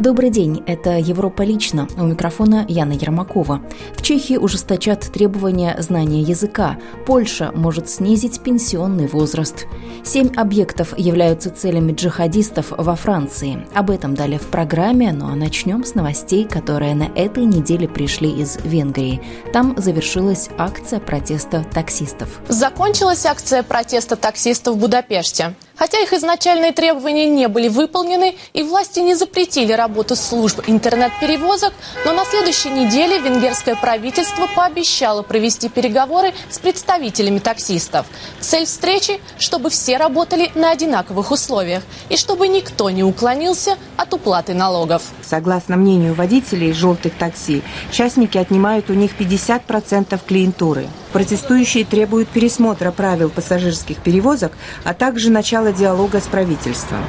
Добрый день, это «Европа лично». У микрофона Яна Ермакова. В Чехии ужесточат требования знания языка. Польша может снизить пенсионный возраст. Семь объектов являются целями джихадистов во Франции. Об этом далее в программе, ну а начнем с новостей, которые на этой неделе пришли из Венгрии. Там завершилась акция протеста таксистов. Закончилась акция протеста таксистов в Будапеште. Хотя их изначальные требования не были выполнены и власти не запретили работу служб интернет-перевозок, но на следующей неделе венгерское правительство пообещало провести переговоры с представителями таксистов. Цель встречи – чтобы все работали на одинаковых условиях и чтобы никто не уклонился от уплаты налогов. Согласно мнению водителей желтых такси, частники отнимают у них 50% клиентуры. Протестующие требуют пересмотра правил пассажирских перевозок, а также начала диалога с правительством.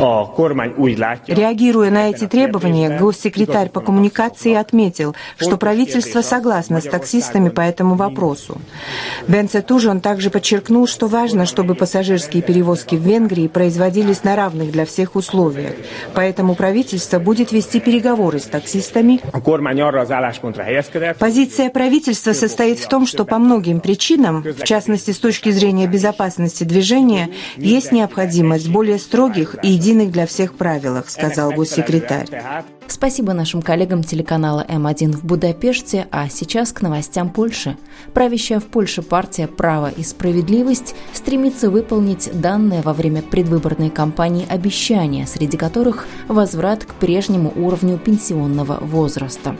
Реагируя на эти требования, госсекретарь по коммуникации отметил, что правительство согласно с таксистами по этому вопросу. Бенце Тужон также подчеркнул, что важно, чтобы пассажирские перевозки в Венгрии производились на равных для всех условиях. Поэтому правительство будет вести переговоры с таксистами. Позиция правительства состоит в том, что по многим причинам, в частности с точки зрения безопасности движения, есть необходимость более строгих и единых для всех правилах, сказал госсекретарь. Спасибо нашим коллегам телеканала М1 в Будапеште, а сейчас к новостям Польши. Правящая в Польше партия «Право и справедливость» стремится выполнить данное во время предвыборной кампании обещания, среди которых возврат к прежнему уровню пенсионного возраста.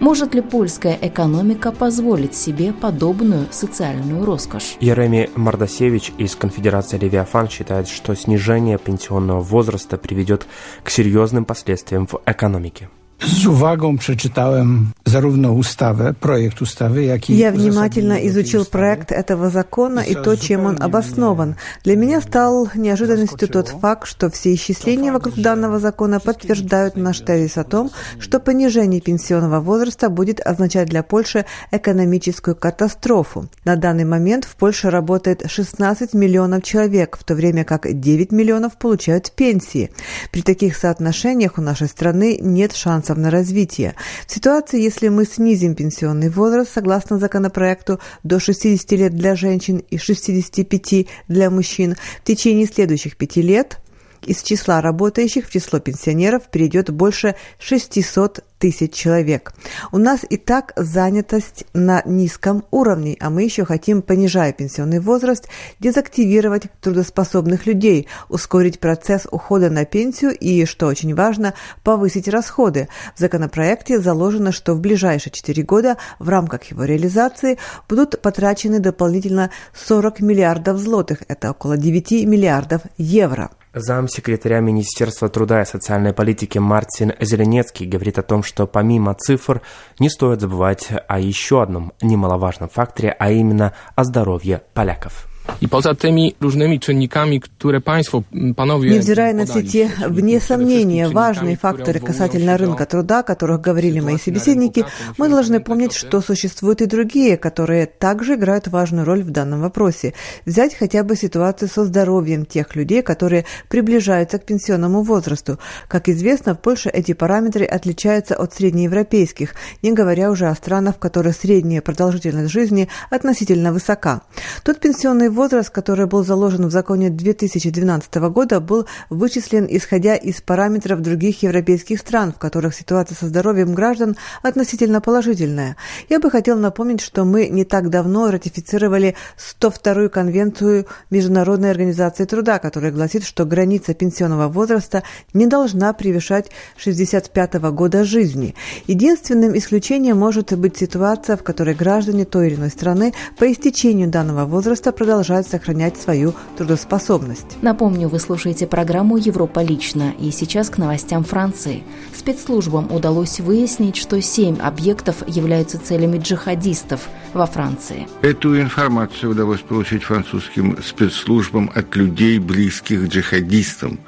Может ли польская экономика позволить себе подобную социальную роскошь? Ереми Мардасевич из конфедерации Левиафан считает, что снижение пенсионного возраста приведет к серьезным последствиям в экономике. Z uwagą przeczytałem zarówno ustawę, projekt ustawy, jak i... Я внимательно изучил проект этого закона и то, чем он обоснован. Для меня стал неожиданностью тот факт, что все исчисления вокруг данного закона подтверждают наш тезис о том, что понижение пенсионного возраста будет означать для Польши экономическую катастрофу. На данный момент в Польше работает 16 миллионов человек, в то время как 9 миллионов получают пенсии. При таких соотношениях у нашей страны нет шансов на развитие. В ситуации, если мы снизим пенсионный возраст, согласно законопроекту, до 60 лет для женщин и 65 для мужчин, в течение следующих пяти лет из числа работающих в число пенсионеров перейдет больше 600 тысяч человек. У нас и так занятость на низком уровне, а мы еще хотим, понижая пенсионный возраст, дезактивировать трудоспособных людей, ускорить процесс ухода на пенсию и, что очень важно, повысить расходы. В законопроекте заложено, что в ближайшие 4 года в рамках его реализации будут потрачены дополнительно 40 миллиардов злотых, это около 9 миллиардов евро. Замсекретаря Министерства труда и социальной политики Мартин Зеленецкий говорит о том, что помимо цифр не стоит забывать о еще одном немаловажном факторе, а именно о здоровье поляков. I poza tymi różnymi czynnikami, które Państwo, panowie... Невзирая на все те, вне сомнения, важные факторы касательно рынка труда, о которых говорили мои собеседники, мы должны помнить, что существуют и другие, которые также играют важную роль в данном вопросе. Взять хотя бы ситуацию со здоровьем тех людей, которые приближаются к пенсионному возрасту. Как известно, в Польше эти параметры отличаются от среднеевропейских, не говоря уже о странах, в которых средняя продолжительность жизни относительно высока. Тот пенсионный возраст, который был заложен в законе 2012 года, был вычислен исходя из параметров других европейских стран, в которых ситуация со здоровьем граждан относительно положительная. Я бы хотел напомнить, что мы не так давно ратифицировали 102-ю конвенцию Международной организации труда, которая гласит, что граница пенсионного возраста не должна превышать 65 года жизни. Единственным исключением может быть ситуация, в которой граждане той или иной страны по истечению данного возраста продолжают продолжают сохранять свою трудоспособность. Напомню, вы слушаете программу «Европа лично» и сейчас к новостям Франции. Спецслужбам удалось выяснить, что семь объектов являются целями джихадистов во Франции. Эту информацию удалось получить французским спецслужбам от людей, близких джихадистам.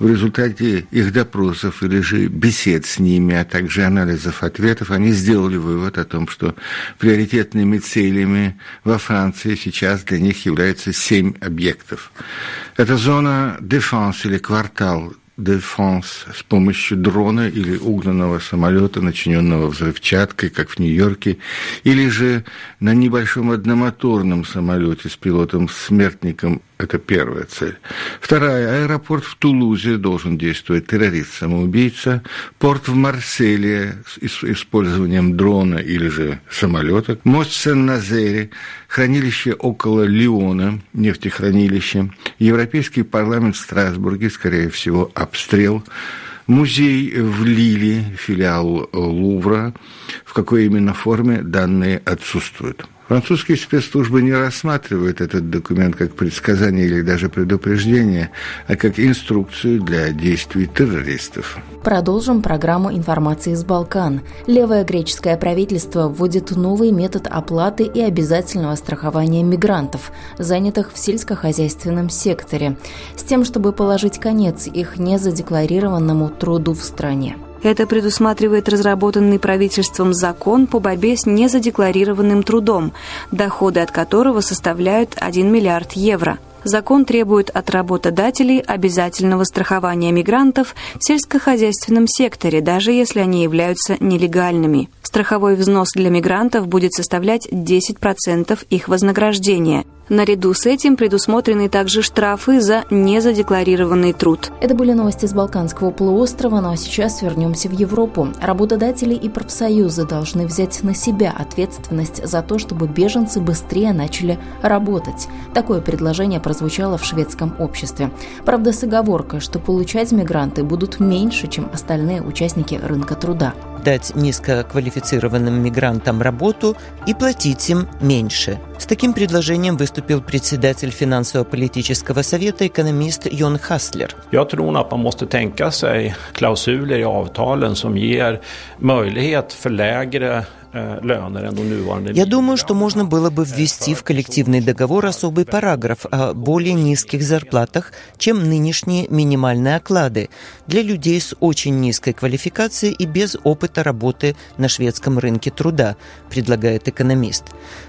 В результате их допросов или же бесед с ними, а также анализов ответов, они сделали вывод о том, что приоритетными целями во Франции сейчас для них являются семь объектов. Это зона дефанс или квартал Дефанс с помощью дрона или угнанного самолета, начиненного взрывчаткой, как в Нью-Йорке, или же на небольшом одномоторном самолете с пилотом-смертником это первая цель. Вторая. Аэропорт в Тулузе должен действовать террорист-самоубийца. Порт в Марселе с использованием дрона или же самолета. Мост Сен-Назере. Хранилище около Лиона, нефтехранилище. Европейский парламент в Страсбурге, скорее всего, обстрел. Музей в Лиле, филиал Лувра. В какой именно форме данные отсутствуют. Французские спецслужбы не рассматривают этот документ как предсказание или даже предупреждение, а как инструкцию для действий террористов. Продолжим программу информации из Балкан. Левое греческое правительство вводит новый метод оплаты и обязательного страхования мигрантов, занятых в сельскохозяйственном секторе, с тем, чтобы положить конец их незадекларированному труду в стране. Это предусматривает разработанный правительством закон по борьбе с незадекларированным трудом, доходы от которого составляют 1 миллиард евро. Закон требует от работодателей обязательного страхования мигрантов в сельскохозяйственном секторе, даже если они являются нелегальными. Страховой взнос для мигрантов будет составлять 10% их вознаграждения. Наряду с этим предусмотрены также штрафы за незадекларированный труд. Это были новости с Балканского полуострова, ну а сейчас вернемся в Европу. Работодатели и профсоюзы должны взять на себя ответственность за то, чтобы беженцы быстрее начали работать. Такое предложение прозвучало в шведском обществе. Правда, с оговоркой, что получать мигранты будут меньше, чем остальные участники рынка труда дать низкоквалифицированным мигрантам работу и платить им меньше. С таким предложением выступил председатель финансово-политического совета экономист Йон Хаслер. Jag tror att man måste tänka sig klausuler i avtalen som ger möjlighet för lägre Э, Я думаю, что можно было бы ввести в коллективный договор особый параграф о более низких зарплатах, чем нынешние минимальные оклады для людей с очень низкой квалификацией и без опыта работы на шведском рынке труда, предлагает экономист.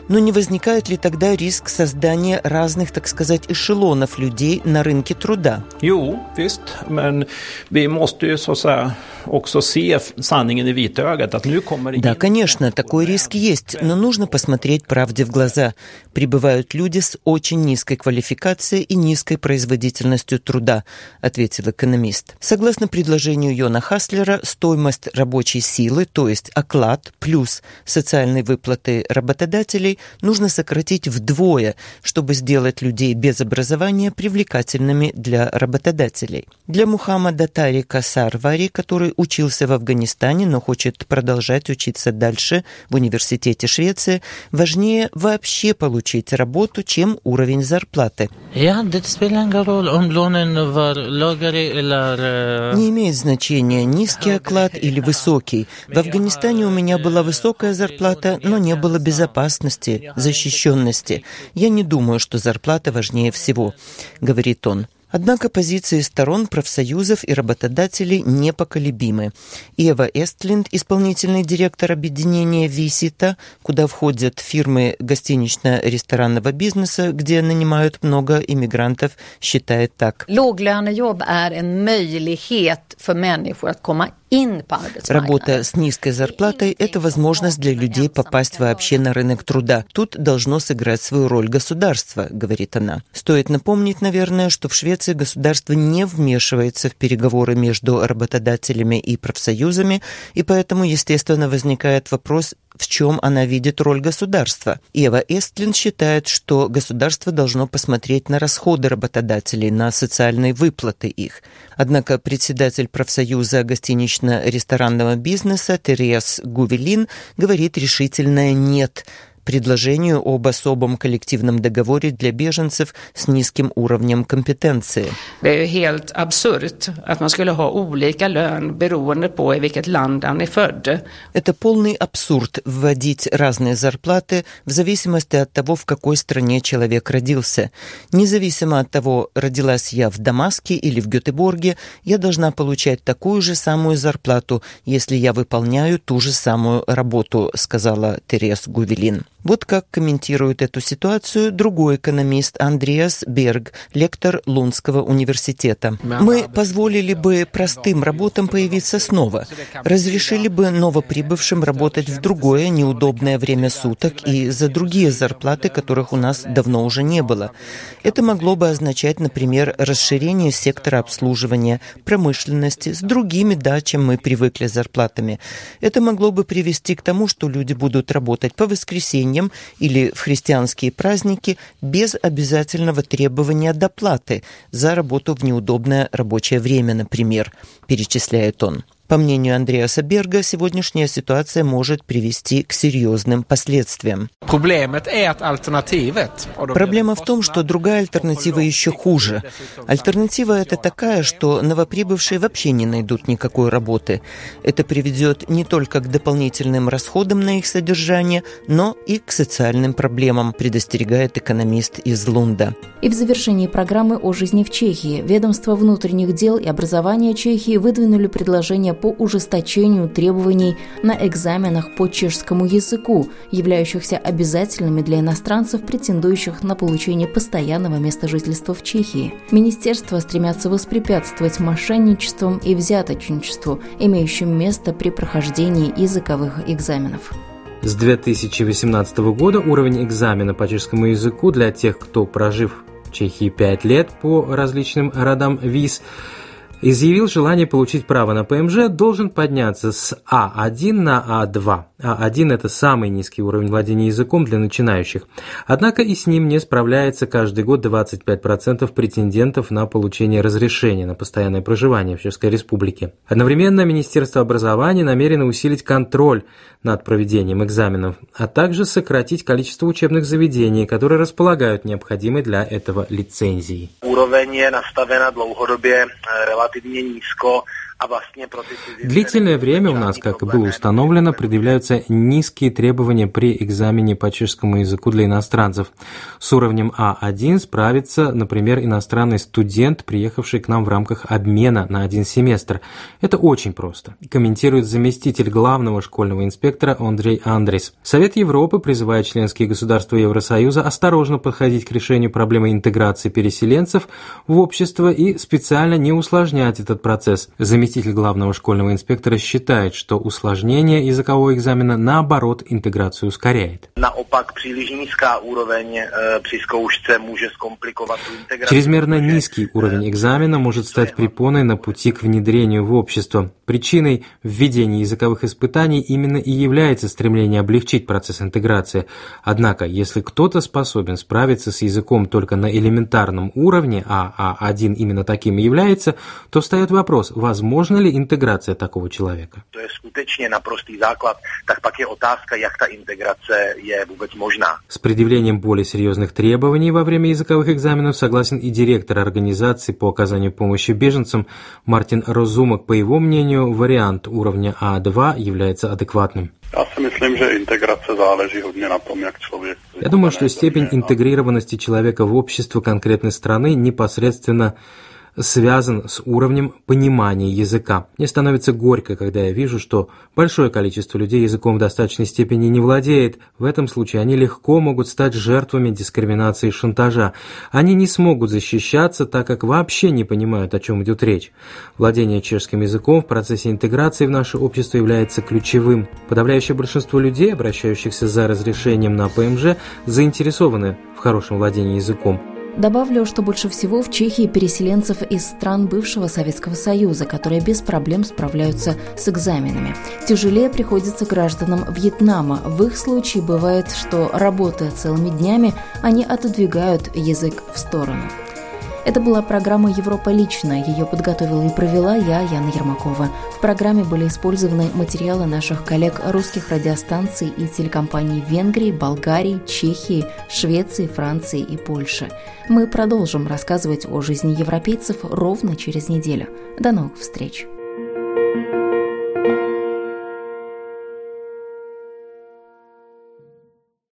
Но не возникает ли тогда риск создания разных, так сказать, эшелонов людей на рынке труда? Jo, visst, men vi måste ju så att säga också se sanningen i vitögat, att nu kommer Да, конечно, такой риск есть, но нужно посмотреть правде в глаза. Прибывают люди с очень низкой квалификацией и низкой производительностью труда, ответил экономист. Согласно предложению Йона Хаслера, стоимость рабочей силы, то есть оклад плюс социальные выплаты работодателей, нужно сократить вдвое, чтобы сделать людей без образования привлекательными для работодателей. Для Мухаммада Тарика Сарвари, который учился в Афганистане, но хочет продолжать учиться дальше, в университете Швеции, важнее вообще получить работу, чем уровень зарплаты. Не имеет значения, низкий оклад или высокий. В Афганистане у меня была высокая зарплата, но не было безопасности, защищенности. Я не думаю, что зарплата важнее всего, говорит он. Однако позиции сторон профсоюзов и работодателей непоколебимы. Ева Эстлинд, исполнительный директор объединения «Висита», куда входят фирмы гостинично-ресторанного бизнеса, где нанимают много иммигрантов, считает так. Låglönejobb är en möjlighet för människor att komma Работа с низкой зарплатой – это возможность для людей попасть вообще на рынок труда. Тут должно сыграть свою роль государство, говорит она. Стоит напомнить, наверное, что в Швеции государство не вмешивается в переговоры между работодателями и профсоюзами, и поэтому, естественно, возникает вопрос, в чем она видит роль государства. Ева Эстлин считает, что государство должно посмотреть на расходы работодателей, на социальные выплаты их. Однако председатель профсоюза гостинично-ресторанного бизнеса Терес Гувелин говорит решительное «нет» предложению об особом коллективном договоре для беженцев с низким уровнем компетенции. Это полный абсурд вводить разные зарплаты в зависимости от того, в какой стране человек родился. Независимо от того, родилась я в Дамаске или в Гетеборге, я должна получать такую же самую зарплату, если я выполняю ту же самую работу, сказала Терес Гувелин. Вот как комментирует эту ситуацию другой экономист Андреас Берг, лектор Лунского университета. Мы позволили бы простым работам появиться снова, разрешили бы новоприбывшим работать в другое неудобное время суток и за другие зарплаты, которых у нас давно уже не было. Это могло бы означать, например, расширение сектора обслуживания, промышленности с другими, да, чем мы привыкли зарплатами. Это могло бы привести к тому, что люди будут работать по воскресеньям, воскресеньям или в христианские праздники без обязательного требования доплаты за работу в неудобное рабочее время, например, перечисляет он. По мнению Андреаса Берга, сегодняшняя ситуация может привести к серьезным последствиям. Проблема в том, что другая альтернатива еще хуже. Альтернатива это такая, что новоприбывшие вообще не найдут никакой работы. Это приведет не только к дополнительным расходам на их содержание, но и к социальным проблемам, предостерегает экономист из Лунда. И в завершении программы о жизни в Чехии ведомство внутренних дел и образования Чехии выдвинули предложение по ужесточению требований на экзаменах по чешскому языку, являющихся обязательными для иностранцев, претендующих на получение постоянного места жительства в Чехии. Министерства стремятся воспрепятствовать мошенничествам и взяточничеству, имеющим место при прохождении языковых экзаменов. С 2018 года уровень экзамена по чешскому языку для тех, кто прожив в Чехии 5 лет по различным родам виз, изъявил желание получить право на ПМЖ, должен подняться с А1 на А2. А1 – это самый низкий уровень владения языком для начинающих. Однако и с ним не справляется каждый год 25% претендентов на получение разрешения на постоянное проживание в Чешской Республике. Одновременно Министерство образования намерено усилить контроль над проведением экзаменов, а также сократить количество учебных заведений, которые располагают необходимой для этого лицензией. Уровень наставлена articolati di menisco Длительное время у нас, как и было установлено, предъявляются низкие требования при экзамене по чешскому языку для иностранцев. С уровнем А1 справится, например, иностранный студент, приехавший к нам в рамках обмена на один семестр. Это очень просто, комментирует заместитель главного школьного инспектора Андрей Андрес. Совет Европы призывает членские государства Евросоюза осторожно подходить к решению проблемы интеграции переселенцев в общество и специально не усложнять этот процесс. Заместитель заместитель главного школьного инспектора считает, что усложнение языкового экзамена наоборот интеграцию ускоряет. Чрезмерно низкий уровень экзамена может стать препоной на пути к внедрению в общество. Причиной введения языковых испытаний именно и является стремление облегчить процесс интеграции. Однако, если кто-то способен справиться с языком только на элементарном уровне, а А1 именно таким и является, то встает вопрос, возможно Возможна ли интеграция такого человека? To je skutečně naprostý základ, tak pak je otázka, jak ta integrace je vůbec možná. С предъявлением более серьезных требований во время языковых экзаменов согласен и директор организации по оказанию помощи беженцам Мартин Розумок. По его мнению, вариант уровня А2 является адекватным. Я думаю, что степень интегрированности человека в общество конкретной страны непосредственно связан с уровнем понимания языка. Мне становится горько, когда я вижу, что большое количество людей языком в достаточной степени не владеет. В этом случае они легко могут стать жертвами дискриминации и шантажа. Они не смогут защищаться, так как вообще не понимают, о чем идет речь. Владение чешским языком в процессе интеграции в наше общество является ключевым. Подавляющее большинство людей, обращающихся за разрешением на ПМЖ, заинтересованы в хорошем владении языком. Добавлю, что больше всего в Чехии переселенцев из стран бывшего Советского Союза, которые без проблем справляются с экзаменами. Тяжелее приходится гражданам Вьетнама. В их случае бывает, что, работая целыми днями, они отодвигают язык в сторону. Это была программа «Европа лично». Ее подготовила и провела я, Яна Ермакова. В программе были использованы материалы наших коллег русских радиостанций и телекомпаний Венгрии, Болгарии, Чехии, Швеции, Франции и Польши. Мы продолжим рассказывать о жизни европейцев ровно через неделю. До новых встреч!